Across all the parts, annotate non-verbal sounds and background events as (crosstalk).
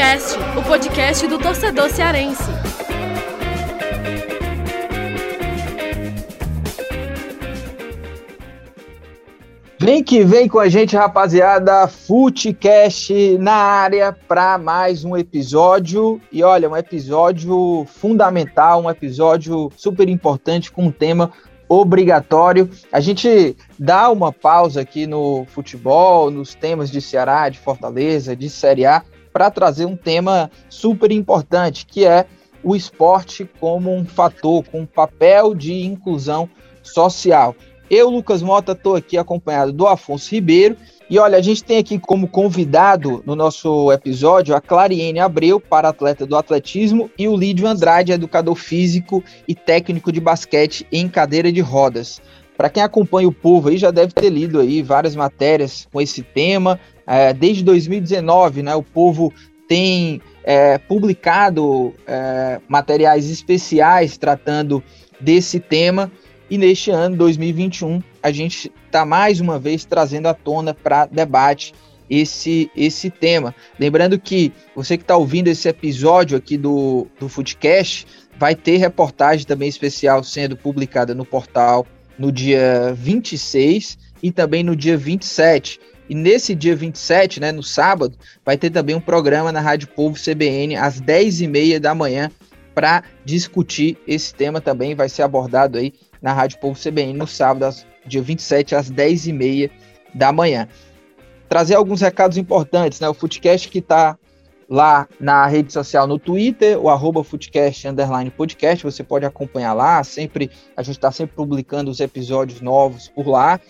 Futecast, o podcast do torcedor cearense. Vem que vem com a gente, rapaziada. Futecast na área para mais um episódio. E olha, um episódio fundamental, um episódio super importante com um tema obrigatório. A gente dá uma pausa aqui no futebol, nos temas de Ceará, de Fortaleza, de Série A, para trazer um tema super importante, que é o esporte como um fator, com um papel de inclusão social. Eu, Lucas Mota, estou aqui acompanhado do Afonso Ribeiro. E olha, a gente tem aqui como convidado no nosso episódio a Clariene Abreu, para atleta do atletismo, e o Lídio Andrade, educador físico e técnico de basquete em cadeira de rodas. Para quem acompanha o povo aí, já deve ter lido aí várias matérias com esse tema. É, desde 2019, né, o povo tem é, publicado é, materiais especiais tratando desse tema. E neste ano, 2021, a gente está mais uma vez trazendo à tona para debate esse, esse tema. Lembrando que você que está ouvindo esse episódio aqui do, do Foodcast, vai ter reportagem também especial sendo publicada no portal no dia 26 e também no dia 27. E nesse dia 27, né, no sábado, vai ter também um programa na Rádio Povo CBN às 10h30 da manhã para discutir esse tema também. Vai ser abordado aí na Rádio Povo CBN no sábado, dia 27, às 10h30 da manhã. Trazer alguns recados importantes, né? O Footcast que está lá na rede social no Twitter, o arroba Footcast underline podcast, você pode acompanhar lá, sempre, a gente está sempre publicando os episódios novos por lá.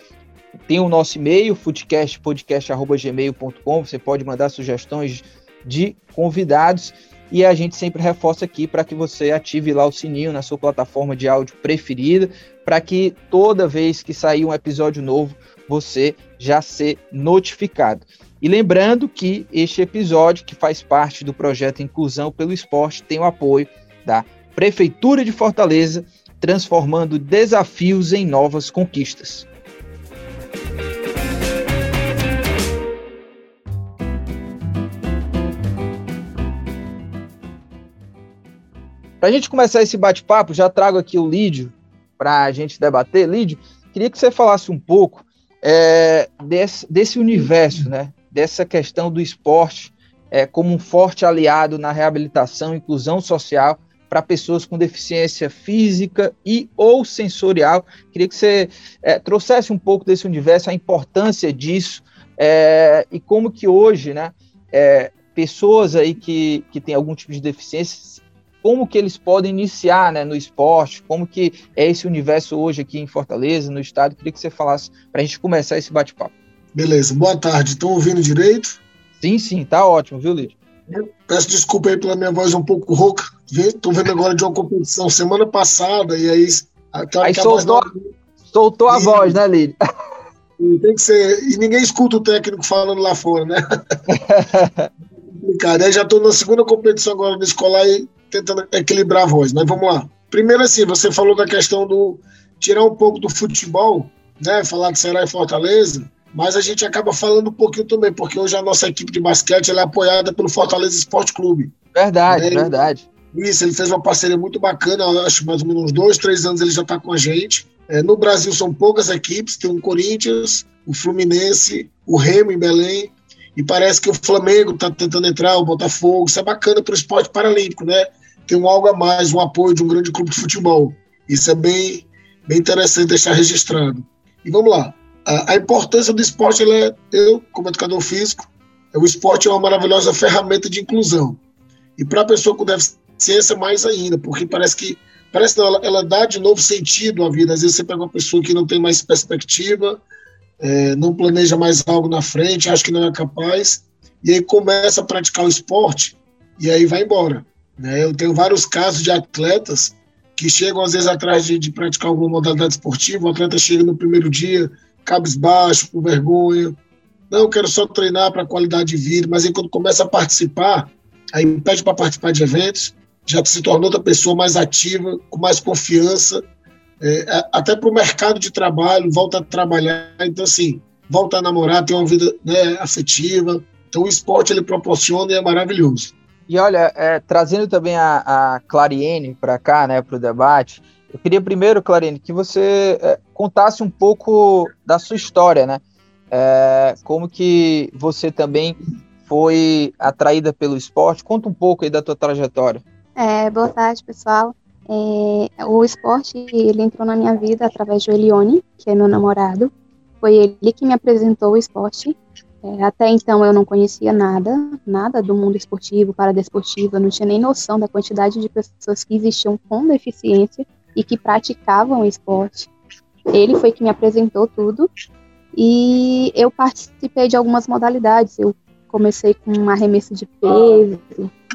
Tem o nosso e-mail, footcastpodcast.gmail.com, você pode mandar sugestões de convidados e a gente sempre reforça aqui para que você ative lá o sininho na sua plataforma de áudio preferida, para que toda vez que sair um episódio novo, você já ser notificado. E lembrando que este episódio, que faz parte do projeto Inclusão pelo Esporte, tem o apoio da Prefeitura de Fortaleza, transformando desafios em novas conquistas. Para a gente começar esse bate-papo, já trago aqui o Lídio para a gente debater. Lídio, queria que você falasse um pouco é, desse, desse, universo, né? dessa questão do esporte é, como um forte aliado na reabilitação e inclusão social para pessoas com deficiência física e ou sensorial. Queria que você é, trouxesse um pouco desse universo, a importância disso é, e como que hoje, né, é, pessoas aí que, que têm algum tipo de deficiência como que eles podem iniciar né, no esporte, como que é esse universo hoje aqui em Fortaleza, no estado. Queria que você falasse para a gente começar esse bate-papo. Beleza, boa tarde. Estão ouvindo direito? Sim, sim, tá ótimo, viu, Lídio? Peço desculpa aí pela minha voz um pouco rouca. Estou vendo agora de uma competição semana passada e aí. Aí soltou, a, soltou a voz, né, Lídio? Tem que ser. E ninguém escuta o técnico falando lá fora, né? (laughs) Cara, aí já estou na segunda competição agora no escolar e tentando equilibrar a voz, mas vamos lá. Primeiro, assim, você falou da questão do tirar um pouco do futebol, né? Falar de Ceará e Fortaleza, mas a gente acaba falando um pouquinho também, porque hoje a nossa equipe de basquete é apoiada pelo Fortaleza Esporte Clube. Verdade, né? verdade. Isso, ele fez uma parceria muito bacana, acho mais ou menos uns dois, três anos ele já está com a gente. É, no Brasil são poucas equipes, tem o Corinthians, o Fluminense, o Remo em Belém, e parece que o Flamengo está tentando entrar, o Botafogo, isso é bacana para o esporte paralímpico, né? Tem um algo a mais, um apoio de um grande clube de futebol. Isso é bem, bem interessante deixar registrado. E vamos lá. A, a importância do esporte, é, eu, como educador físico, é, o esporte é uma maravilhosa ferramenta de inclusão. E para a pessoa com deficiência, mais ainda, porque parece que parece não, ela, ela, dá de novo sentido à vida. Às vezes você pega uma pessoa que não tem mais perspectiva, é, não planeja mais algo na frente, acha que não é capaz, e aí começa a praticar o esporte, e aí vai embora. Né? Eu tenho vários casos de atletas que chegam às vezes atrás de, de praticar alguma modalidade esportiva, o atleta chega no primeiro dia cabisbaixo, com vergonha, não, quero só treinar para qualidade de vida, mas aí quando começa a participar, aí pede para participar de eventos, já se torna outra pessoa mais ativa, com mais confiança, é, até para o mercado de trabalho, volta a trabalhar, então assim, volta a namorar, ter uma vida né, afetiva, então o esporte ele proporciona e é maravilhoso. E olha, é, trazendo também a, a Clariene para cá, né, para o debate, eu queria primeiro, Clariene, que você é, contasse um pouco da sua história, né? É, como que você também foi atraída pelo esporte? Conta um pouco aí da tua trajetória. É, boa tarde, pessoal. É, o esporte ele entrou na minha vida através do Elione, que é meu namorado. Foi ele que me apresentou o esporte. É, até então eu não conhecia nada, nada do mundo esportivo, paradesportivo, eu não tinha nem noção da quantidade de pessoas que existiam com deficiência e que praticavam esporte. Ele foi que me apresentou tudo e eu participei de algumas modalidades. Eu comecei com uma arremesso de peso,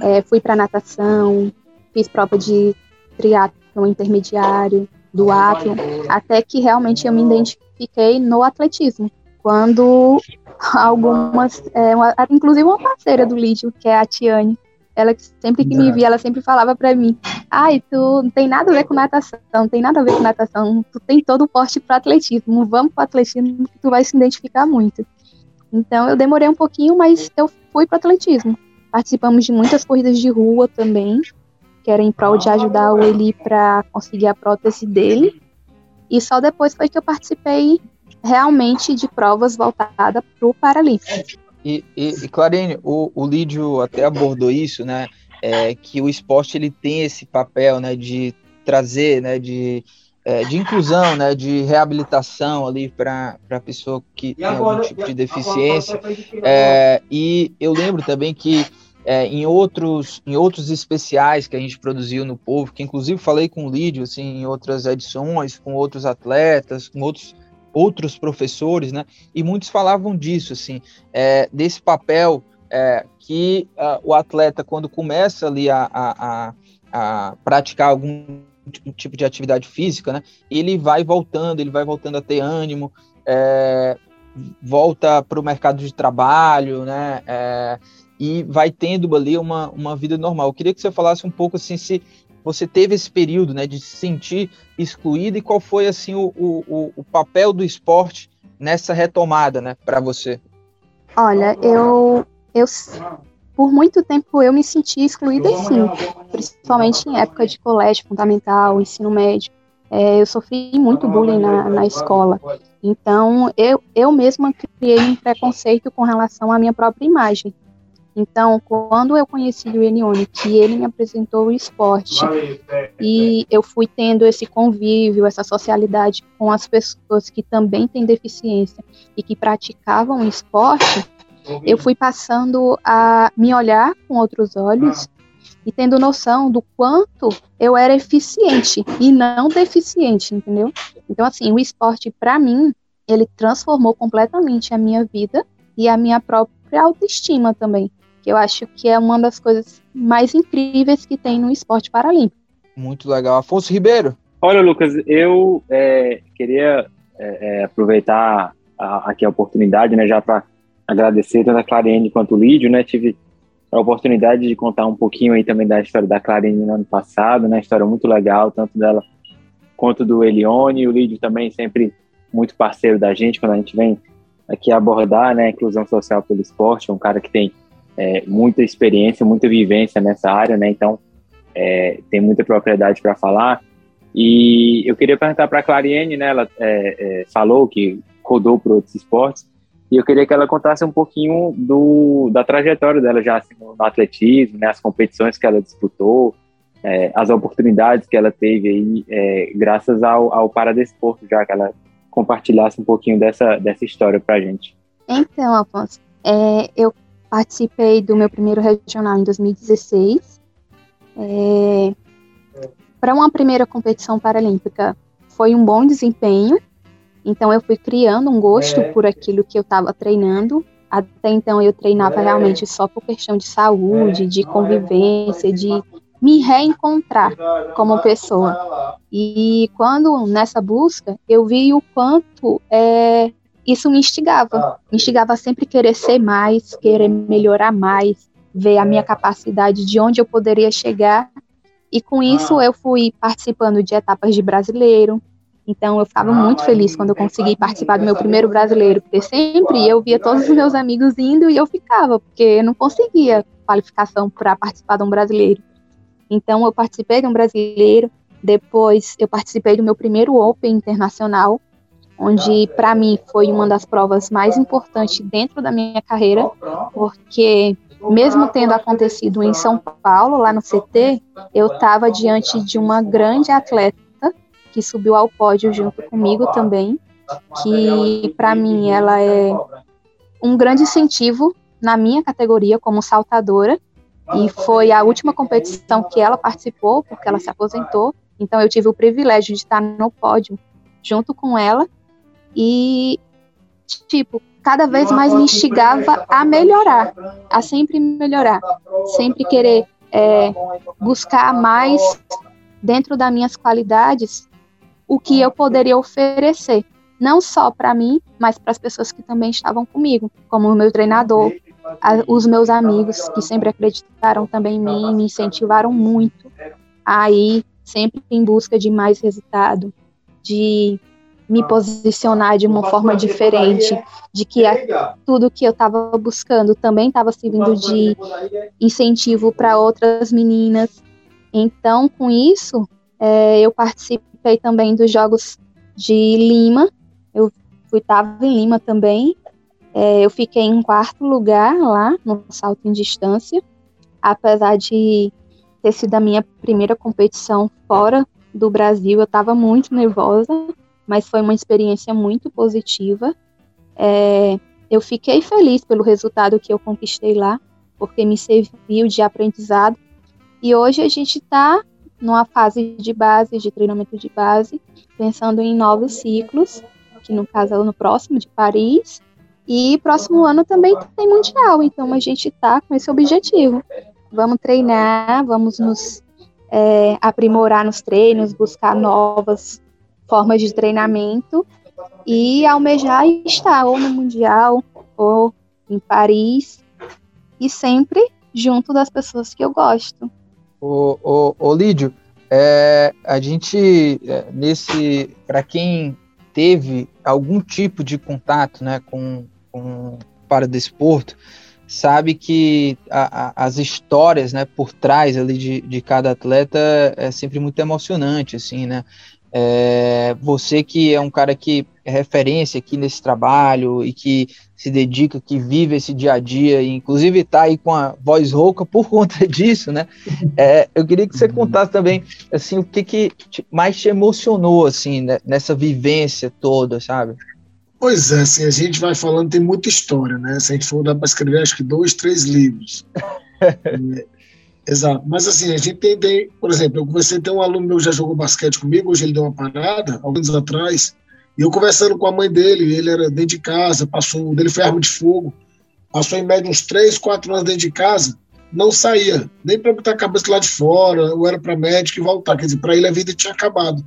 é, fui para natação, fiz prova de triatlo intermediário, do atlo, até que realmente eu me identifiquei no atletismo. Quando algumas, é, uma, inclusive uma parceira do Lídio, que é a Tiane, ela sempre que me via, ela sempre falava para mim: "Ai, tu não tem nada a ver com natação, não tem nada a ver com natação, tu tem todo o porte para atletismo, vamos para atletismo que tu vai se identificar muito". Então eu demorei um pouquinho, mas eu fui para atletismo. Participamos de muitas corridas de rua também, que era em prol de ajudar o Eli para conseguir a prótese dele. E só depois foi que eu participei realmente de provas voltadas para o Paralímpico. E, e, e Clarine, o, o Lídio até abordou isso, né? É, que o esporte ele tem esse papel, né, de trazer, né, de, é, de inclusão, né, de reabilitação ali para a pessoa que tem algum tipo de deficiência. É, e eu lembro também que é, em outros em outros especiais que a gente produziu no Povo, que inclusive falei com o Lídio assim, em outras edições, com outros atletas, com outros outros professores, né? E muitos falavam disso, assim, é, desse papel é, que uh, o atleta, quando começa ali a, a, a, a, praticar algum tipo de atividade física, né? Ele vai voltando, ele vai voltando a ter ânimo, é, volta para o mercado de trabalho, né? É, e vai tendo ali uma, uma vida normal. Eu queria que você falasse um pouco assim se você teve esse período né, de se sentir excluído e qual foi assim o, o, o papel do esporte nessa retomada né, para você? Olha, eu, eu por muito tempo eu me senti excluída sim, principalmente em época de colégio fundamental, ensino médio. É, eu sofri muito bullying na, na escola. Então, eu, eu mesma criei um preconceito com relação à minha própria imagem. Então, quando eu conheci o Elione, que ele me apresentou o esporte, e eu fui tendo esse convívio, essa socialidade com as pessoas que também têm deficiência e que praticavam esporte, eu fui passando a me olhar com outros olhos e tendo noção do quanto eu era eficiente e não deficiente, entendeu? Então, assim, o esporte, para mim, ele transformou completamente a minha vida e a minha própria autoestima também que eu acho que é uma das coisas mais incríveis que tem no esporte paralímpico. Muito legal. Afonso Ribeiro. Olha, Lucas, eu é, queria é, é aproveitar a, aqui a oportunidade, né, já para agradecer tanto a Clarene quanto o Lídio, né, tive a oportunidade de contar um pouquinho aí também da história da Clarene no ano passado, né, história muito legal, tanto dela quanto do Elione, o Lídio também sempre muito parceiro da gente, quando a gente vem aqui abordar, né, a inclusão social pelo esporte, é um cara que tem é, muita experiência, muita vivência nessa área, né? Então, é, tem muita propriedade para falar. E eu queria perguntar para a Clariene, né? Ela é, é, falou que rodou por outros esportes, e eu queria que ela contasse um pouquinho do, da trajetória dela já assim, no, atletismo, né? As competições que ela disputou, é, as oportunidades que ela teve aí, é, graças ao, ao Paradesporto, já que ela compartilhasse um pouquinho dessa, dessa história para a gente. Então, Afonso, eu Participei do meu primeiro regional em 2016. É, Para uma primeira competição paralímpica, foi um bom desempenho. Então, eu fui criando um gosto é. por aquilo que eu estava treinando. Até então, eu treinava é. realmente só por questão de saúde, de convivência, de me reencontrar como pessoa. E quando nessa busca eu vi o quanto é, isso me instigava. Ah, me instigava a sempre querer ser mais, querer melhorar mais, ver a minha é. capacidade de onde eu poderia chegar. E com isso ah. eu fui participando de etapas de brasileiro. Então eu ficava muito feliz quando eu consegui participar do meu primeiro brasileiro, porque sempre eu via todos os meus amigos indo e eu ficava, porque eu não conseguia qualificação para participar de um brasileiro. Então, eu participei de um brasileiro, depois eu participei do meu primeiro Open internacional, onde para mim foi uma das provas mais importantes dentro da minha carreira, porque mesmo tendo acontecido em São Paulo, lá no CT, eu estava diante de uma grande atleta que subiu ao pódio junto comigo também, que para mim ela é um grande incentivo na minha categoria como saltadora e foi a última competição que ela participou porque ela se aposentou. Então eu tive o privilégio de estar no pódio junto com ela e tipo cada vez mais me instigava a melhorar, a sempre melhorar, sempre querer é, buscar mais dentro das minhas qualidades o que eu poderia oferecer não só para mim, mas para as pessoas que também estavam comigo, como o meu treinador, a, os meus amigos que sempre acreditaram também em mim, me incentivaram muito a ir sempre em busca de mais resultado, de me posicionar de uma forma diferente, de que a, tudo que eu estava buscando também estava servindo de incentivo para outras meninas. Então, com isso, é, eu participei também dos Jogos de Lima, eu fui estava em Lima também. É, eu fiquei em quarto lugar lá no salto em distância, apesar de ter sido a minha primeira competição fora do Brasil. Eu estava muito nervosa, mas foi uma experiência muito positiva. É, eu fiquei feliz pelo resultado que eu conquistei lá, porque me serviu de aprendizado. E hoje a gente está numa fase de base, de treinamento de base, pensando em novos ciclos que no caso é no próximo, de Paris. E próximo ano também tem Mundial, então a gente está com esse objetivo. Vamos treinar, vamos nos é, aprimorar nos treinos, buscar novas formas de treinamento e almejar estar ou no Mundial ou em Paris e sempre junto das pessoas que eu gosto. O Lídio, é, a gente, é, nesse, para quem teve algum tipo de contato né, com, com para desporto, sabe que a, a, as histórias né, por trás ali de, de cada atleta é sempre muito emocionante, assim, né? É, você que é um cara que é referência aqui nesse trabalho e que se dedica, que vive esse dia a dia, e inclusive está aí com a voz rouca por (laughs) conta disso, né? É, eu queria que você contasse também, assim, o que, que mais te emocionou, assim, né, nessa vivência toda, sabe? Pois é, assim, a gente vai falando, tem muita história, né? Se a gente for dar para escrever, acho que dois, três livros. (laughs) exato. Mas assim, a gente tem, tem, por exemplo, eu comecei a ter um aluno meu que já jogou basquete comigo, hoje ele deu uma parada, alguns anos atrás, e eu conversando com a mãe dele, ele era dentro de casa, passou, dele foi arma de fogo, passou em média uns 3, 4 anos dentro de casa, não saía, nem para botar a cabeça lá de fora, ou era para médico e voltar, quer dizer, para ele a vida tinha acabado.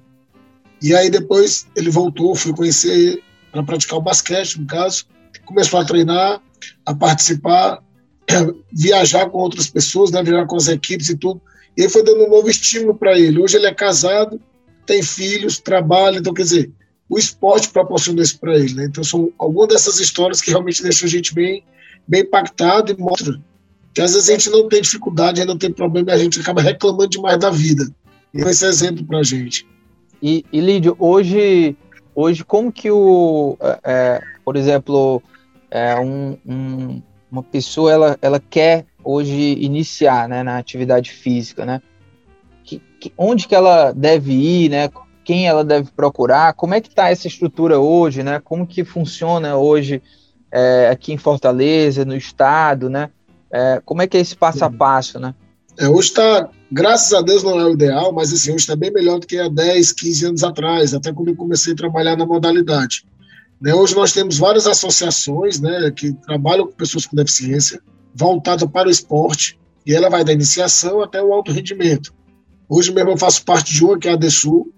E aí depois ele voltou, fui conhecer para praticar o basquete, no caso, começou a treinar, a participar, (coughs) viajar com outras pessoas, né, viajar com as equipes e tudo. E foi dando um novo estímulo para ele. Hoje ele é casado, tem filhos, trabalha, então quer dizer, o esporte proporciona isso para ele. Né? Então, são algumas dessas histórias que realmente deixam a gente bem, bem impactado e mostra que às vezes a gente não tem dificuldade, não tem problema a gente acaba reclamando demais da vida. E esse exemplo para a gente. E, e Lídio, hoje, hoje como que o, é, é, por exemplo, é, um, um, uma pessoa ela, ela quer hoje iniciar né, na atividade física, né? Que, que, onde que ela deve ir, né? quem ela deve procurar, como é que está essa estrutura hoje, né? Como que funciona hoje é, aqui em Fortaleza, no estado, né? É, como é que é esse passo a passo, né? É, hoje está, graças a Deus não é o ideal, mas assim, hoje está bem melhor do que há 10, 15 anos atrás, até quando eu comecei a trabalhar na modalidade. Né, hoje nós temos várias associações né, que trabalham com pessoas com deficiência, voltada para o esporte, e ela vai da iniciação até o alto rendimento. Hoje mesmo eu faço parte de uma, que é a DESUL,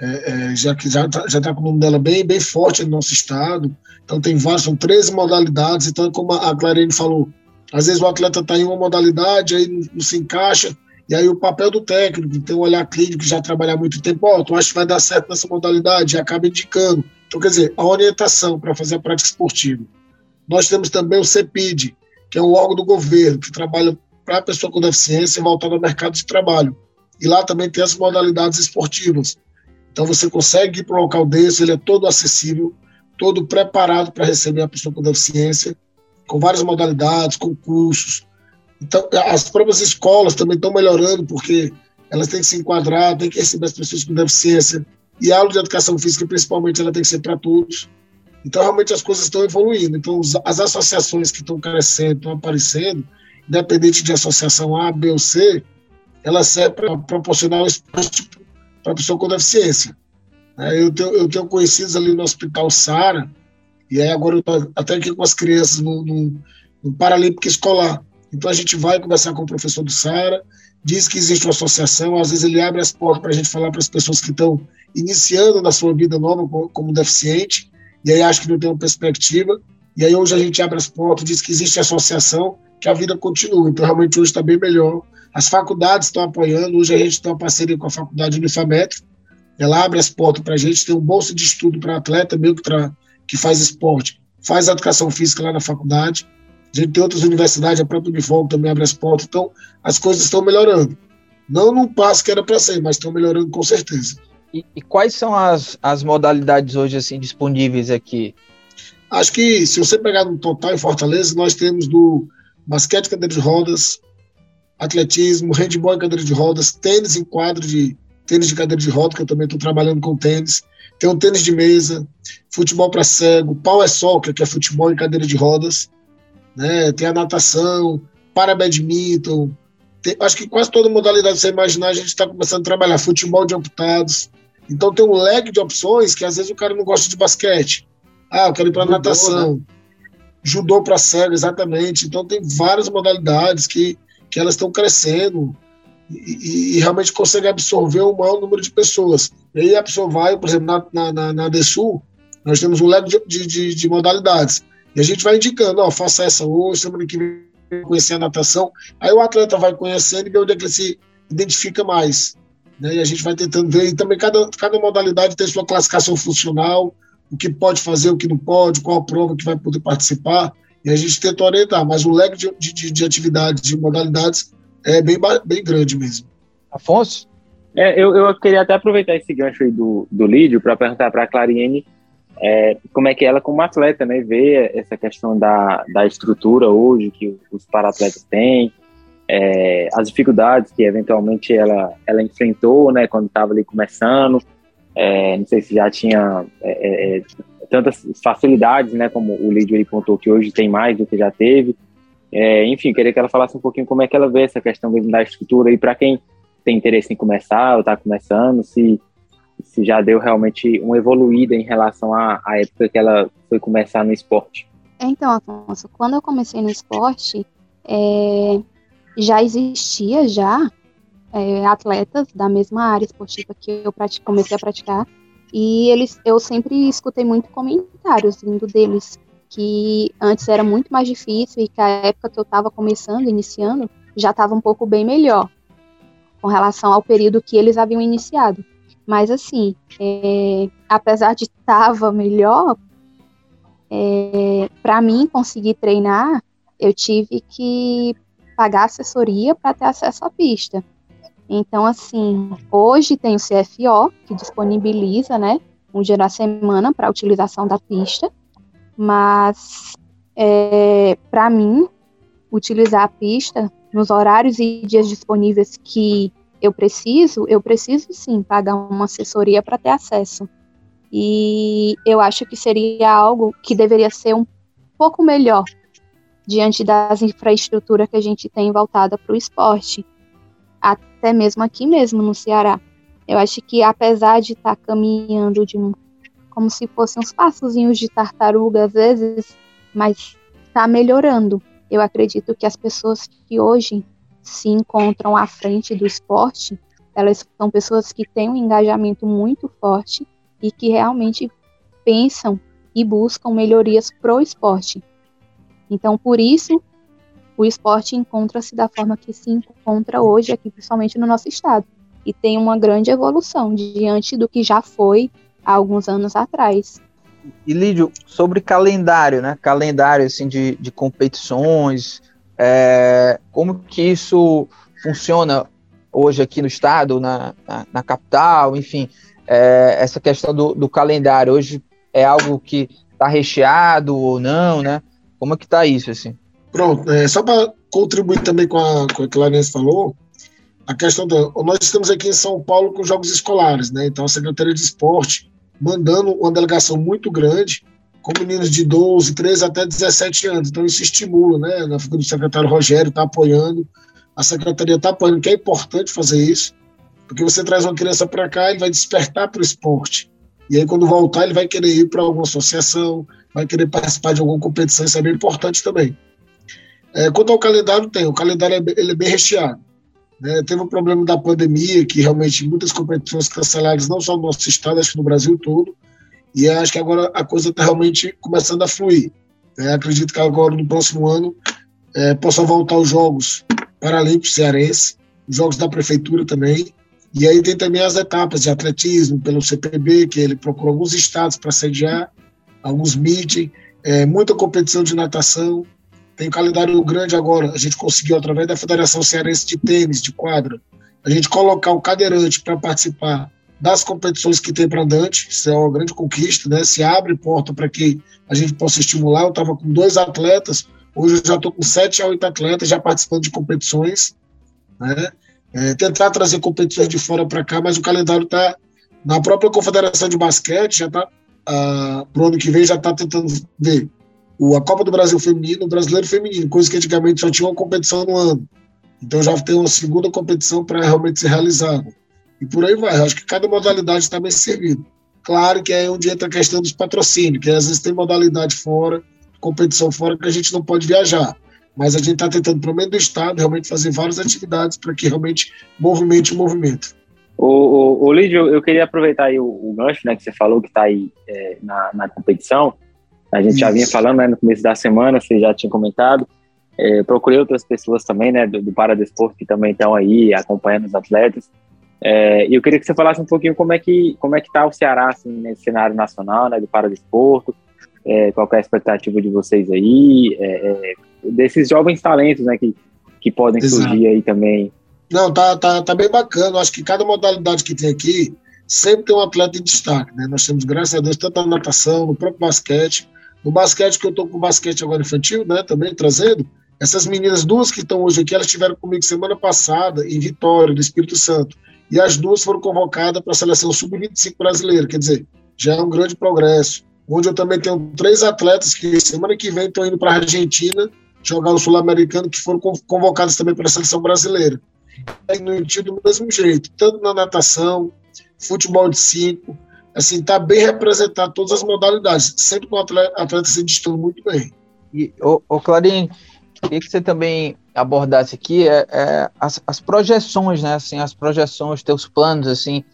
é, é, já que já está tá com o nome dela bem, bem forte no nosso estado. Então tem várias, são 13 modalidades. Então, como a Clarine falou, às vezes o atleta está em uma modalidade, aí não, se encaixa, e aí o papel do técnico, tem um olhar clínico, já trabalhar muito tempo, ó, oh, tu acha que vai dar certo nessa modalidade, e acaba indicando. Então, quer dizer, a orientação para fazer a prática esportiva. Nós temos também o CEPID, que é um órgão do governo, que trabalha para a pessoa com deficiência voltar ao mercado de trabalho. E lá também tem as modalidades esportivas. Então você consegue ir para um local desse, ele é todo acessível, todo preparado para receber a pessoa com deficiência, com várias modalidades, com cursos. Então, as próprias escolas também estão melhorando, porque elas têm que se enquadrar, têm que receber as pessoas com deficiência. E a aula de educação física, principalmente, ela tem que ser para todos. Então, realmente, as coisas estão evoluindo. Então, as associações que estão crescendo, estão aparecendo, independente de associação A, B ou C, ela serve para proporcionar o espaço para a pessoa com deficiência. É, eu, tenho, eu tenho conhecidos ali no Hospital Sara, e aí agora eu estou até aqui com as crianças no, no, no Paralímpico Escolar. Então a gente vai conversar com o professor do Sara, diz que existe uma associação, às vezes ele abre as portas para a gente falar para as pessoas que estão iniciando na sua vida nova como, deficiente, e aí acho que não tem uma perspectiva, e aí hoje a gente abre as portas, diz que existe associação, que a vida continua. Então realmente hoje está bem melhor as faculdades estão apoiando, hoje a gente tem uma parceria com a Faculdade Unifametro, ela abre as portas para a gente, tem um bolsa de estudo para atleta, meio que, pra, que faz esporte, faz educação física lá na faculdade. A gente tem outras universidades, a própria Uniforme também abre as portas, então as coisas estão melhorando. Não num passo que era para ser, mas estão melhorando com certeza. E, e, quais são as, as modalidades hoje assim disponíveis aqui? Acho que se você pegar no total em Fortaleza, nós temos do basquete cadeira de rodas, atletismo, handball em cadeira de rodas, tênis em quadro de tênis de cadeira de roda, que eu também estou trabalhando com tênis. Tem o tênis de mesa, futebol para cego, power soccer, que é futebol em cadeira de rodas. Né? Tem a natação, para badminton. Tem, acho que quase toda modalidade que você imaginar, a gente está começando a trabalhar. Futebol de amputados. Então tem um leque de opções que às vezes o cara não gosta de basquete. Ah, eu quero ir para natação. Né? Judô para cego, exatamente. Então tem várias modalidades que que elas estão crescendo e, e, realmente conseguem absorver o maior número de pessoas. E aí a pessoa vai, por exemplo, na, na, na, na nós temos um leque de, de, de, modalidades. E a gente vai indicando, ó, faça essa hoje, semana que vem conhecer a natação. Aí o atleta vai conhecendo e vê onde é que ele se identifica mais. Né? E a gente vai tentando ver. E também cada, cada modalidade tem sua classificação funcional, o que pode fazer, o que não pode, qual prova que vai poder participar e a gente tenta orientar, mas o leque de, de, de atividades, de modalidades, é bem, bem grande mesmo. Afonso? É, eu, eu queria até aproveitar esse gancho aí do, do Lídio para perguntar para a Clariene é, como é que ela, como atleta, né, vê essa questão da, da estrutura hoje que os para-atletas têm, é, as dificuldades que eventualmente ela, ela enfrentou né, quando estava ali começando. É, não sei se já tinha é, é, tantas facilidades, né, como o Lídio ele contou que hoje tem mais do que já teve. É, enfim, queria que ela falasse um pouquinho como é que ela vê essa questão da estrutura e para quem tem interesse em começar ou está começando, se, se já deu realmente uma evoluída em relação à, à época que ela foi começar no esporte. Então, Afonso, quando eu comecei no esporte, é, já existia já é, atletas da mesma área esportiva que eu comecei a praticar e eles, eu sempre escutei muito comentários vindo deles que antes era muito mais difícil e que a época que eu estava começando, iniciando, já estava um pouco bem melhor com relação ao período que eles haviam iniciado. Mas assim, é, apesar de estava melhor, é, para mim conseguir treinar, eu tive que pagar assessoria para ter acesso à pista. Então, assim, hoje tem o CFO, que disponibiliza, né, um dia na semana para utilização da pista, mas é, para mim, utilizar a pista nos horários e dias disponíveis que eu preciso, eu preciso sim pagar uma assessoria para ter acesso. E eu acho que seria algo que deveria ser um pouco melhor diante das infraestruturas que a gente tem voltada para o esporte até mesmo aqui mesmo no Ceará. Eu acho que apesar de estar tá caminhando de um, como se fossem uns passozinhos de tartaruga às vezes, mas está melhorando. Eu acredito que as pessoas que hoje se encontram à frente do esporte, elas são pessoas que têm um engajamento muito forte e que realmente pensam e buscam melhorias pro esporte. Então, por isso, o esporte encontra-se da forma que se encontra hoje aqui, principalmente no nosso estado, e tem uma grande evolução diante do que já foi há alguns anos atrás. E Lídio, sobre calendário, né? Calendário assim de, de competições, É, como que isso funciona hoje aqui no estado, na, na, na capital, enfim, é, essa questão do, do, calendário hoje é algo que está recheado ou não, né? Como é que está isso, assim? Pronto, é, só para contribuir também com a, com a que a Clarice falou, a questão do. Nós estamos aqui em São Paulo com jogos escolares, né? Então a Secretaria de Esporte mandando uma delegação muito grande, com meninos de 12, 13 até 17 anos. Então isso estimula, né? Na figura do secretário Rogério está apoiando, a secretaria está apoiando, que é importante fazer isso, porque você traz uma criança para cá, ele vai despertar para o esporte. E aí, quando voltar, ele vai querer ir para alguma associação, vai querer participar de alguma competição, isso é bem importante também. É, quanto ao calendário, tem. O calendário é, ele é bem recheado. Né? Teve o um problema da pandemia, que realmente muitas competições canceladas, não só no nosso estado, acho que no Brasil todo. E acho que agora a coisa está realmente começando a fluir. É, acredito que agora, no próximo ano, é, possam voltar os Jogos Paralímpicos Cearense, os Jogos da Prefeitura também. E aí tem também as etapas de atletismo pelo CPB, que ele procurou alguns estados para sediar, alguns meeting, é, muita competição de natação. Tem um calendário grande agora. A gente conseguiu, através da Federação Cearense de Tênis, de quadra, a gente colocar o cadeirante para participar das competições que tem para andante. Isso é uma grande conquista, né? Se abre porta para que a gente possa estimular. Eu estava com dois atletas, hoje eu já estou com sete a oito atletas já participando de competições. Né? É, tentar trazer competições de fora para cá, mas o calendário está na própria Confederação de Basquete, já está, para o ano que vem, já está tentando ver o, a Copa do Brasil Feminino, o Brasileiro Feminino, coisa que antigamente só tinha uma competição no ano. Então já tem uma segunda competição para realmente ser realizada. E por aí vai. Eu acho que cada modalidade está bem servida. Claro que é onde entra a questão dos patrocínios, que às vezes tem modalidade fora, competição fora, que a gente não pode viajar. Mas a gente está tentando, pelo menos do Estado, realmente fazer várias atividades para que realmente movimente o movimento. O, o, o Lídio, eu queria aproveitar aí o, o gancho né, que você falou que está aí é, na, na competição. A gente Isso. já vinha falando né, no começo da semana, você já tinha comentado. É, procurei outras pessoas também, né, do, do Paradesporto, que também estão aí acompanhando os atletas. É, e eu queria que você falasse um pouquinho como é que como é que está o Ceará assim, nesse cenário nacional, né, do Paradesporto, é, qual é a expectativa de vocês aí, é, é desses jovens talentos, né, que, que podem Exato. surgir aí também. Não, tá, tá, tá bem bacana. Acho que cada modalidade que tem aqui sempre tem um atleta em destaque, né? Nós temos, graças a Deus, tanto na natação, no próprio basquete, no basquete, que eu estou com basquete agora infantil, né, também trazendo, essas meninas, duas que estão hoje aqui, elas estiveram comigo semana passada em Vitória, do Espírito Santo. E as duas foram convocadas para a seleção sub-25 brasileira, quer dizer, já é um grande progresso. Onde eu também tenho três atletas que semana que vem estão indo para a Argentina jogar o Sul-Americano, que foram convocados também para a seleção brasileira. E no do mesmo jeito, tanto na natação, futebol de cinco, assim, está bem representado todas as modalidades, sempre com o atleta, se destacando muito bem. E, ô, ô Clarim, queria que você também abordasse aqui é, é, as, as, projeções, né, assim, as projeções, teus planos, assim,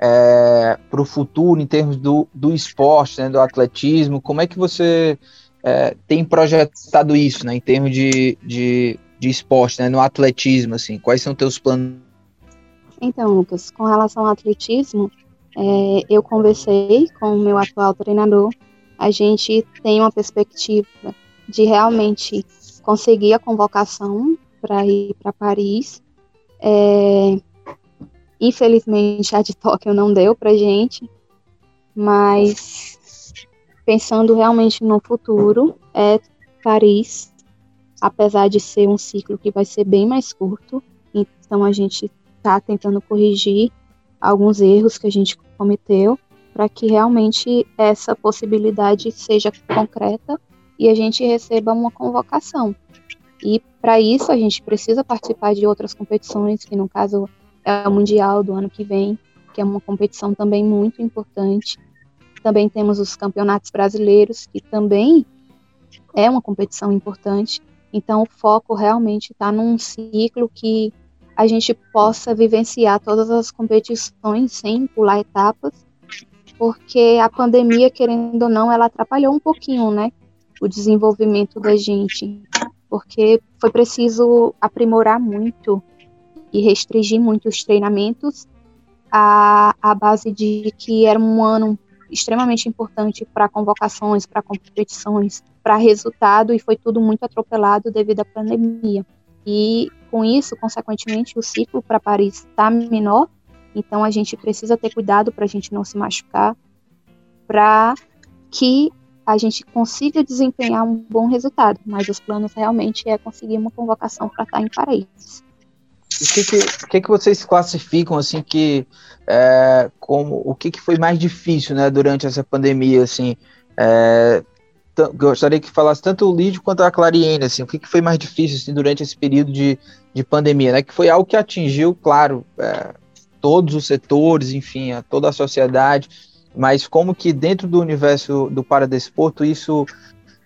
é, para o futuro em termos do, do esporte, né, do atletismo, como é que você é, tem projetado isso, né, em termos de, de, de esporte, né, no atletismo, assim, quais são teus planos? Então, Lucas, com relação ao atletismo, é, eu conversei com o meu atual treinador, a gente tem uma perspectiva de realmente conseguir a convocação para ir para Paris. É, infelizmente, a de Tóquio não deu para gente, mas pensando realmente no futuro, é Paris, apesar de ser um ciclo que vai ser bem mais curto, então a gente está tentando corrigir alguns erros que a gente cometeu para que realmente essa possibilidade seja concreta e a gente receba uma convocação. E para isso a gente precisa participar de outras competições, que no caso é o Mundial do ano que vem, que é uma competição também muito importante. Também temos os campeonatos brasileiros, que também é uma competição importante. Então o foco realmente está num ciclo que a gente possa vivenciar todas as competições sem pular etapas, porque a pandemia, querendo ou não, ela atrapalhou um pouquinho, né, o desenvolvimento da gente, porque foi preciso aprimorar muito e restringir muito os treinamentos. À, à base de que era um ano extremamente importante para convocações, para competições, para resultado, e foi tudo muito atropelado devido à pandemia. E com isso, consequentemente, o ciclo para Paris está menor, então a gente precisa ter cuidado para a gente não se machucar, para que a gente consiga desempenhar um bom resultado. Mas os planos realmente é conseguir uma convocação para estar em Paris. O que, que, que, que vocês classificam assim que é, como o que, que foi mais difícil, né, durante essa pandemia, assim? É, gostaria que falasse tanto o Lídio quanto a Clariene, assim, o que, que foi mais difícil assim, durante esse período de, de pandemia, né? Que foi algo que atingiu, claro, é, todos os setores, enfim, a toda a sociedade, mas como que dentro do universo do paradesporto isso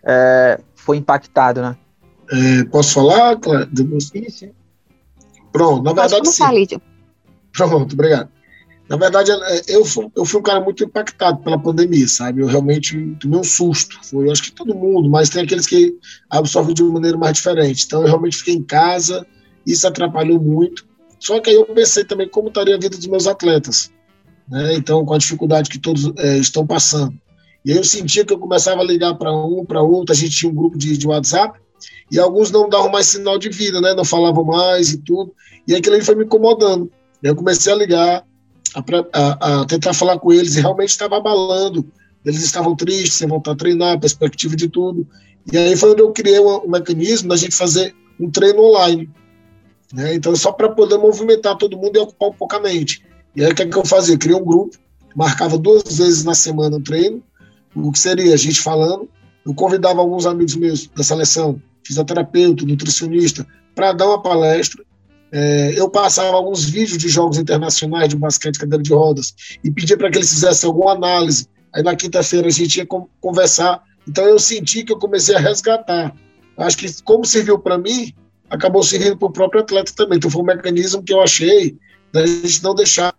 é, foi impactado, né? É, posso falar, Clara? Sim, sim. Pronto, na verdade sim. Pronto, obrigado. Na verdade, é, eu fui, eu fui um cara muito impactado pela pandemia, sabe? Eu realmente tomei um susto. Foi, acho que todo mundo, mas tem aqueles que absorvem de uma maneira mais diferente. Então, eu realmente fiquei em casa, isso atrapalhou muito. Só que aí eu pensei também como estaria a vida dos meus atletas. Né? Então, com a dificuldade que todos é, estão passando. E aí eu sentia que eu começava a ligar para um, para outro, a gente tinha um grupo de, de WhatsApp, e alguns não davam mais sinal de vida, né? Não falavam mais e tudo. E aquilo aí foi me incomodando. Eu comecei a ligar, a, a, a tentar falar com eles, e realmente estava abalando. Eles estavam tristes, sem voltar a treinar, perspectiva de tudo. E aí foi onde eu criei um, um mecanismo da gente fazer um treino online. Né? Então, só para poder movimentar todo mundo e ocupar um pouco a mente. E aí, o que, é que eu fazia? Criei um grupo, marcava duas vezes na semana o treino, o que seria a gente falando. Eu convidava alguns amigos meus da seleção, fisioterapeuta, nutricionista, para dar uma palestra. É, eu passava alguns vídeos de jogos internacionais de basquete, cadeira de rodas, e pedia para que eles fizessem alguma análise. Aí na quinta-feira a gente ia conversar. Então eu senti que eu comecei a resgatar. Acho que como serviu para mim, acabou servindo para o próprio atleta também. Então foi um mecanismo que eu achei da gente não deixar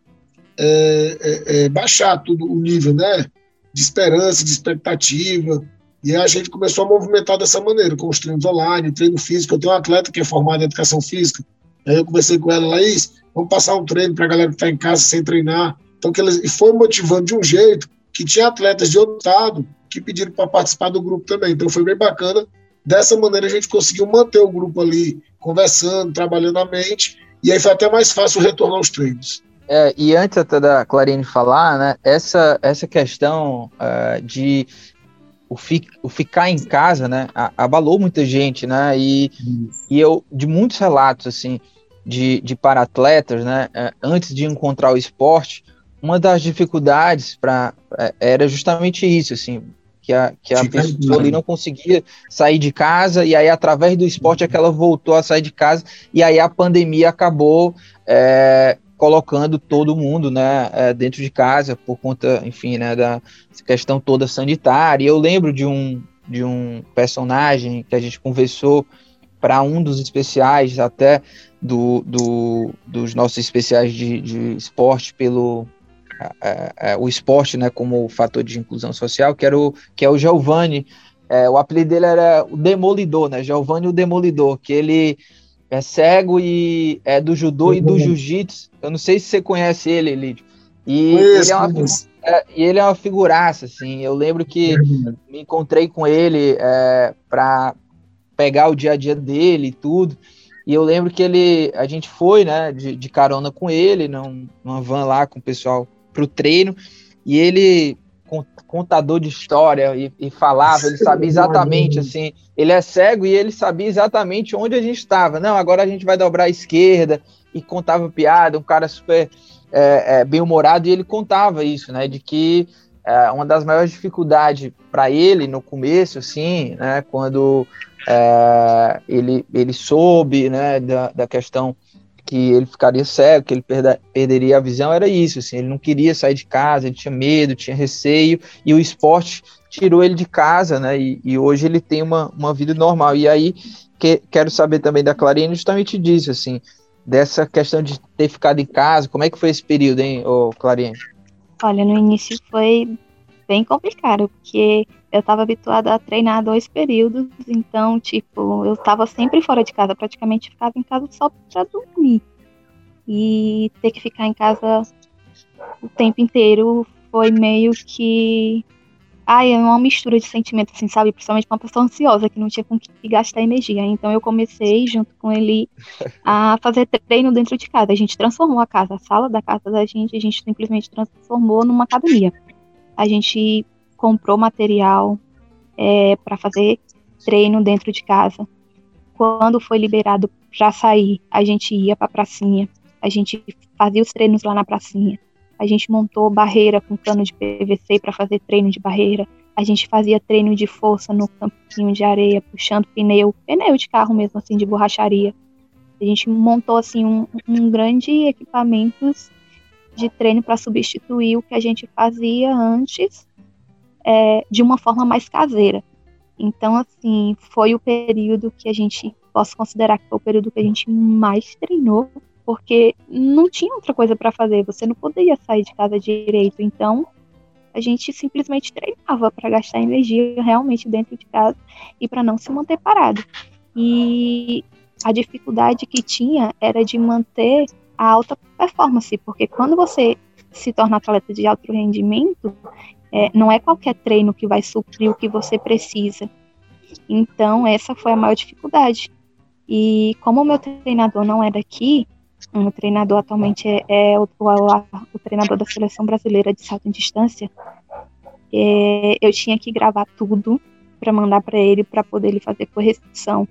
é, é, é, baixar tudo o nível, né? De esperança, de expectativa. E a gente começou a movimentar dessa maneira, com os treinos online, treino físico. Eu tenho um atleta que é formado em educação física. Aí eu conversei com ela, Laís, vamos passar um treino para a galera que está em casa sem treinar. Então, que eles, e foi motivando de um jeito que tinha atletas de outro estado que pediram para participar do grupo também. Então, foi bem bacana. Dessa maneira, a gente conseguiu manter o grupo ali, conversando, trabalhando a mente, e aí foi até mais fácil retornar aos treinos. É, e antes até da Clarine falar, né, essa, essa questão uh, de o, fi, o, ficar em casa, né, abalou muita gente, né, e, e eu, de muitos relatos, assim, de, de para-atletas, né, uh, antes de encontrar o esporte, uma das dificuldades para uh, era justamente isso, assim, que a, que a pessoa ali não conseguia sair de casa, e aí através do esporte é que ela voltou a sair de casa, e aí a pandemia acabou é, colocando todo mundo, né, é, dentro de casa por conta, enfim, né, da questão toda sanitária. Eu lembro de um de um personagem que a gente conversou para um dos especiais até do, do dos nossos especiais de, de esporte pelo é, é, o esporte, né, como fator de inclusão social, que era o que é o Giovanni. É, o apelido dele era o Demolidor, né? Giovanni o Demolidor, que ele é cego e é do judô uhum. e do jiu-jitsu. Eu não sei se você conhece ele, Lídio. E ele é uma, é, e ele é uma figuraça, assim. Eu lembro que uhum. me encontrei com ele é, para pegar o dia a dia dele e tudo. E eu lembro que ele, a gente foi, né, de, de carona com ele, num, numa van lá com o pessoal pro treino. E ele contador de história e, e, falava, ele sabia exatamente assim, ele é cego e ele sabia exatamente onde a gente estava. Não, agora a gente vai dobrar a esquerda e contava piada, um cara super é, é, bem humorado e ele contava isso, né, de que é, uma das maiores dificuldades para ele no começo, assim, né, quando é, ele ele soube, né, da, da questão que ele ficaria cego, que ele perda, perderia a visão, era isso, assim, ele não queria sair de casa, ele tinha medo, tinha receio, e o esporte tirou ele de casa, né, e, e hoje ele tem uma, uma vida normal, e aí que, quero saber também da Clarine justamente disso, assim, dessa questão de ter ficado em casa, como é que foi esse período, hein, ô Clarine? Olha, no início foi bem complicado, porque eu estava habituada a treinar dois períodos, então, tipo, eu estava sempre fora de casa, praticamente ficava em casa só para dormir. E ter que ficar em casa o tempo inteiro foi meio que. Ai, é uma mistura de sentimentos, assim, sabe? Principalmente pra uma pessoa ansiosa, que não tinha com que gastar energia. Então eu comecei, junto com ele, a fazer treino dentro de casa. A gente transformou a casa, a sala da casa da gente, a gente simplesmente transformou numa academia. A gente comprou material é, para fazer treino dentro de casa. Quando foi liberado para sair, a gente ia para a pracinha, a gente fazia os treinos lá na pracinha. A gente montou barreira com cano de PVC para fazer treino de barreira. A gente fazia treino de força no campinho de areia, puxando pneu, pneu de carro mesmo, assim, de borracharia. A gente montou, assim, um, um grande equipamento de treino para substituir o que a gente fazia antes é, de uma forma mais caseira. Então, assim, foi o período que a gente, posso considerar que foi o período que a gente mais treinou porque não tinha outra coisa para fazer, você não poderia sair de casa direito, então a gente simplesmente treinava para gastar energia realmente dentro de casa e para não se manter parado. E a dificuldade que tinha era de manter a alta performance, porque quando você se torna atleta de alto rendimento, é, não é qualquer treino que vai suprir o que você precisa. Então, essa foi a maior dificuldade. E como o meu treinador não é daqui, o treinador atualmente é, é o, o, o, treinador da seleção brasileira de salto em distância. É, eu tinha que gravar tudo para mandar para ele para poder ele fazer correção.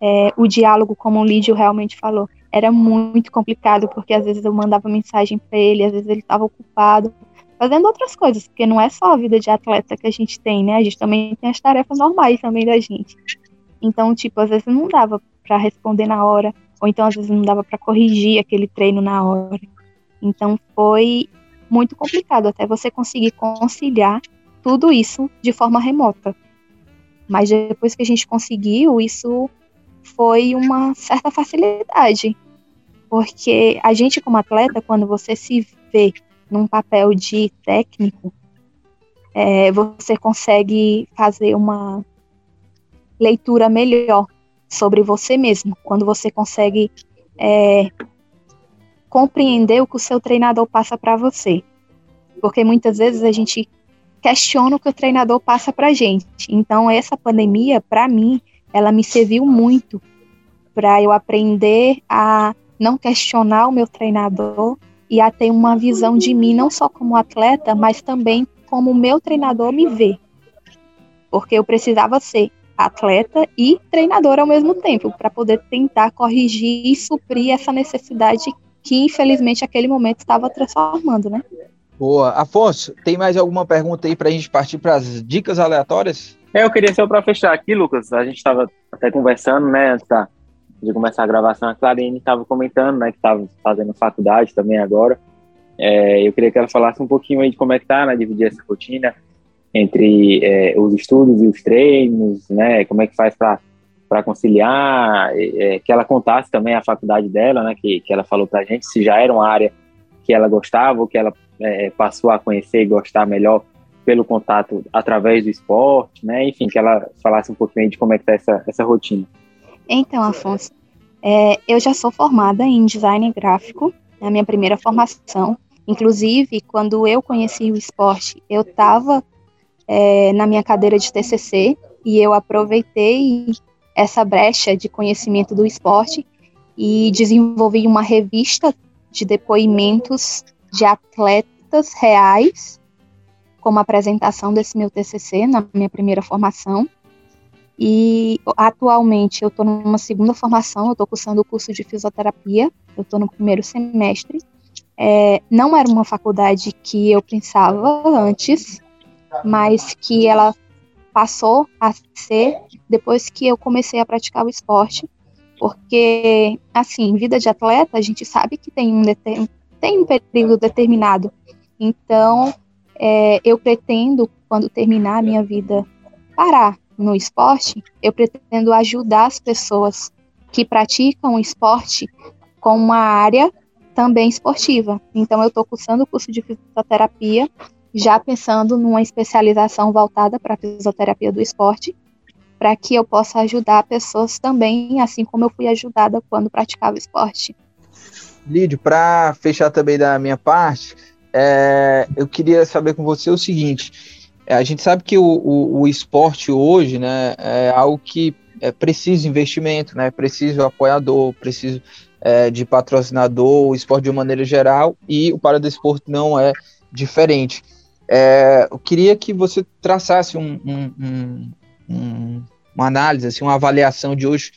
É, o diálogo, como o Lídio realmente falou, era muito complicado porque às vezes eu mandava mensagem para ele, às vezes ele estava ocupado fazendo outras coisas, porque não é só a vida de atleta que a gente tem, né? A gente também tem as tarefas normais também da gente. Então, tipo, às vezes não dava para responder na hora ou então às vezes não dava para corrigir aquele treino na hora. Então foi muito complicado até você conseguir conciliar tudo isso de forma remota. Mas depois que a gente conseguiu, isso foi uma certa facilidade. Porque a gente, como atleta, quando você se vê num papel de técnico, é, você consegue fazer uma leitura melhor sobre você mesmo, quando você consegue é, compreender o que o seu treinador passa para você. Porque muitas vezes a gente questiona o que o treinador passa para gente. Então, essa pandemia, para mim, ela me serviu muito para eu aprender a não questionar o meu treinador e a ter uma visão de mim, não só como atleta, mas também como o meu treinador me vê. Porque eu precisava ser atleta e treinador ao mesmo tempo, para poder tentar corrigir e suprir essa necessidade que, infelizmente, aquele momento estava transformando, né? Boa. Afonso, tem mais alguma pergunta aí para a gente partir para as dicas aleatórias? É, eu queria só para fechar aqui, Lucas, a gente estava até conversando, né, antes de começar a gravação, a Clarine estava comentando, né, que estava fazendo faculdade também agora. É, eu queria que ela falasse um pouquinho aí de como é que tá, né, dividir essa rotina, entre é, os estudos e os treinos, né? Como é que faz para conciliar? É, que ela contasse também a faculdade dela, né? Que, que ela falou para a gente se já era uma área que ela gostava ou que ela é, passou a conhecer e gostar melhor pelo contato através do esporte, né? Enfim, que ela falasse um pouquinho de como é que tá essa, essa rotina. Então, Afonso, é, eu já sou formada em design gráfico, é a minha primeira formação. Inclusive, quando eu conheci o esporte, eu estava é, na minha cadeira de TCC e eu aproveitei essa brecha de conhecimento do esporte e desenvolvi uma revista de depoimentos de atletas reais como apresentação desse meu TCC na minha primeira formação. E atualmente eu estou numa segunda formação, eu estou cursando o curso de fisioterapia, eu estou no primeiro semestre. É, não era uma faculdade que eu pensava antes, mas que ela passou a ser depois que eu comecei a praticar o esporte, porque assim, vida de atleta, a gente sabe que tem um, tem um período determinado. Então, é, eu pretendo, quando terminar a minha vida, parar no esporte, eu pretendo ajudar as pessoas que praticam o esporte com uma área também esportiva. Então, eu estou cursando o curso de fisioterapia já pensando numa especialização voltada para a fisioterapia do esporte, para que eu possa ajudar pessoas também, assim como eu fui ajudada quando praticava esporte. Lídio, para fechar também da minha parte, é, eu queria saber com você o seguinte: a gente sabe que o, o, o, esporte hoje, né, é algo que é preciso investimento, né, preciso apoiador, preciso é, de patrocinador, o esporte de uma maneira geral, e o paradesporto não é diferente. É, eu queria que você traçasse um, um, um, uma análise, assim, uma avaliação de hoje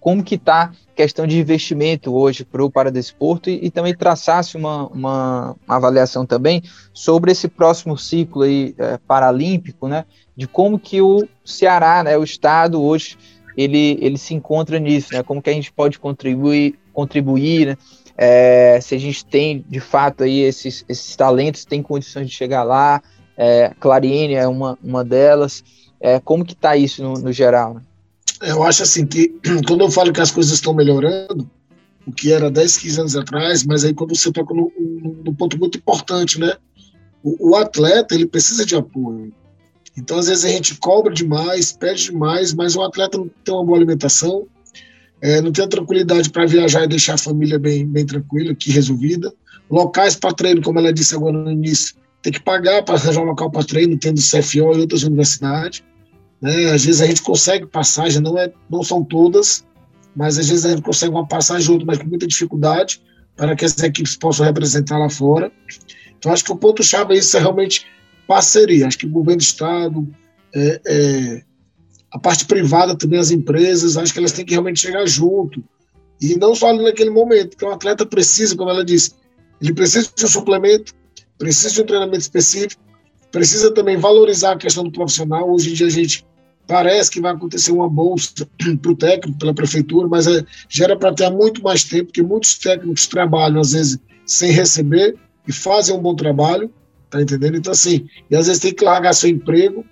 como que está questão de investimento hoje para o Paradesporto e, e também traçasse uma, uma, uma, avaliação também sobre esse próximo ciclo aí, é, paralímpico, né, de como que o Ceará, né, o estado hoje, ele, ele se encontra nisso, né, como que a gente pode contribuir, contribuir, né, é, se a gente tem de fato aí esses, esses talentos, tem condições de chegar lá, é, Clariene é uma, uma delas, é, como que está isso no, no geral, né? Eu acho assim que (clears throat) quando eu falo que as coisas estão melhorando, o que era 10, 15 anos atrás, mas aí quando você toca num, ponto muito importante, né? O, o, atleta, ele precisa de apoio. Então, às vezes, a gente cobra demais, pede demais, mas o atleta não tem uma boa alimentação, é, não tem a tranquilidade para viajar e deixar a família bem, bem tranquila, aqui resolvida. Locais para treino, como ela disse agora no início, tem que pagar para arranjar um local para treino, tendo CFO e outras universidades. Né? Às vezes a gente consegue passagem, não, é, não são todas, mas às vezes a gente consegue uma passagem outra, mas com muita dificuldade, para que as equipes possam representar lá fora. Então, acho que o ponto-chave é isso, é realmente parceria. Acho que o governo do Estado, é, é, a parte privada também, as empresas, acho que elas têm que realmente chegar junto. E não só ali naquele momento, porque o atleta precisa, como ela disse, ele precisa de um suplemento, precisa de um treinamento específico, precisa também valorizar a questão do profissional. Hoje em dia a gente parece que vai acontecer uma bolsa (clears throat) para o técnico, pela prefeitura, mas é, gera para ter muito mais tempo, porque muitos técnicos trabalham, às vezes, sem receber e fazem um bom trabalho, tá entendendo? Então, assim, e às vezes tem que largar seu emprego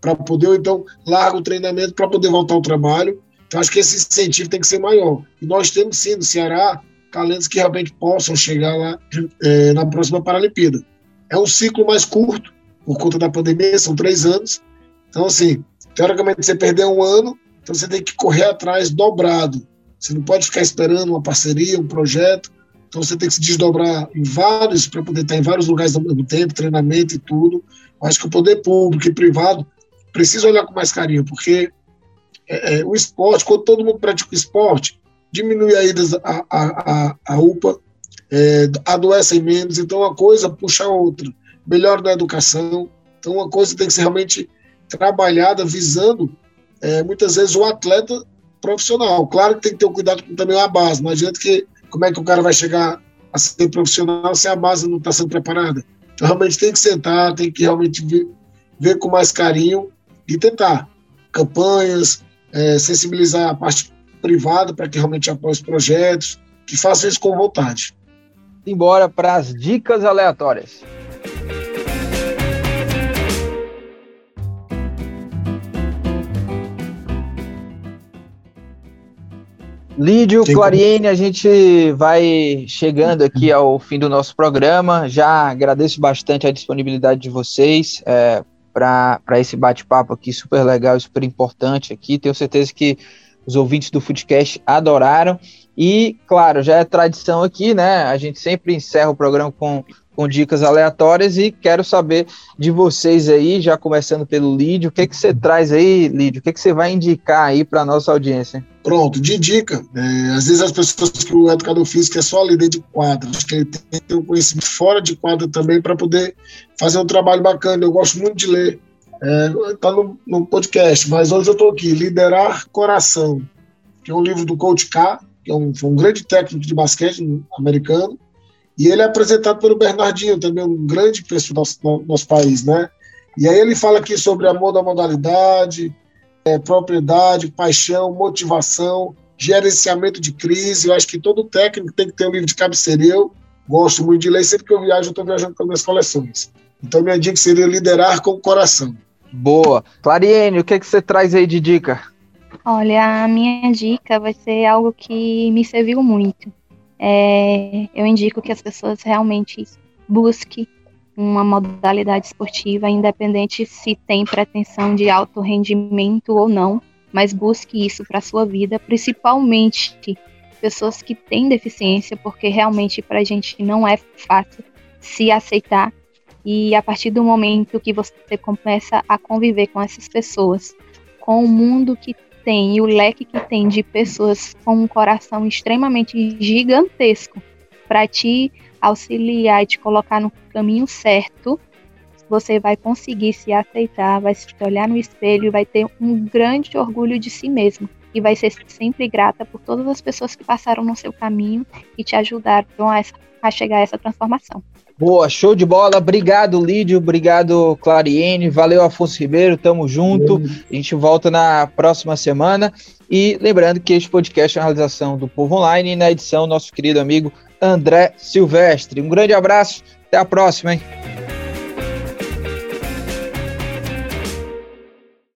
para poder, ou então larga o treinamento para poder voltar ao trabalho. Então, acho que esse incentivo tem que ser maior. E nós temos, sim, no Ceará, talentos que realmente possam chegar lá é, (clears throat) na próxima Paralimpíada. É um ciclo mais curto, por conta da pandemia, são três anos. Então, assim, teoricamente você perdeu um ano, então você tem que correr atrás dobrado. Você não pode ficar esperando uma parceria, um projeto. Então você tem que se desdobrar em vários, para poder estar em vários lugares ao mesmo tempo, treinamento e tudo. Eu acho que o poder público e privado precisa olhar com mais carinho, porque é, é, o esporte, quando todo mundo pratica o esporte, diminui a ida a, a, a, UPA, é, adoecem menos, então uma coisa puxa a outra melhor na educação. Então, uma coisa tem que ser realmente trabalhada visando, é, muitas vezes, o atleta profissional. Claro que tem que ter um cuidado com também a base. Não adianta que como é que o cara vai chegar a ser profissional se a base não está sendo preparada. Então, realmente tem que sentar, tem que realmente ver, ver com mais carinho e tentar campanhas, é, sensibilizar a parte privada para que realmente apoie os projetos, que façam isso com vontade. Embora para as dicas aleatórias. Lídio, Clariene, a gente vai chegando aqui ao fim do nosso programa. Já agradeço bastante a disponibilidade de vocês é, para esse bate-papo aqui, super legal, super importante aqui. Tenho certeza que os ouvintes do Foodcast adoraram. E, claro, já é tradição aqui, né? A gente sempre encerra o programa com com dicas aleatórias e quero saber de vocês aí, já começando pelo Lídio, o que, que você traz aí, Lídio? O que, que você vai indicar aí para nossa audiência? Pronto, de dica. É, às vezes as pessoas que o educador físico é só ali dentro de quadro, acho que ele tem que ter um conhecimento fora de quadro também para poder fazer um trabalho bacana. Eu gosto muito de ler. Está é, no, no, podcast, mas hoje eu estou aqui, Liderar Coração, que é um livro do Coach K, que é um, um grande técnico de basquete americano, e ele é apresentado pelo Bernardinho, também um grande pessoa do nosso, nosso país, né? E aí ele fala aqui sobre amor da modalidade, é, propriedade, paixão, motivação, gerenciamento de crise. Eu acho que todo técnico tem que ter um livro de cabeceira. Eu gosto muito de ler, sempre que eu viajo, eu estou viajando com as minhas coleções. Então, minha dica seria liderar com o coração. Boa. Clariene, o que, é que você traz aí de dica? Olha, a minha dica vai ser algo que me serviu muito é, eu indico que as pessoas realmente busquem uma modalidade esportiva, independente se tem pretensão de alto rendimento ou não, mas busque isso para a sua vida, principalmente pessoas que têm deficiência, porque realmente para a gente não é fácil se aceitar. E a partir do momento que você começa a conviver com essas pessoas, com o mundo que tem e o leque que tem de pessoas com um coração extremamente gigantesco para te auxiliar e te colocar no caminho certo, você vai conseguir se aceitar, vai se olhar no espelho e vai ter um grande orgulho de si mesmo. E vai ser sempre grata por todas as pessoas que passaram no seu caminho e te ajudaram a, essa, a chegar a essa transformação. Boa, show de bola. Obrigado, Lídio. Obrigado, Clariene. Valeu, Afonso Ribeiro. Tamo junto. A gente volta na próxima semana. E lembrando que este podcast é uma realização do Povo Online e na edição, nosso querido amigo André Silvestre. Um grande abraço. Até a próxima, hein?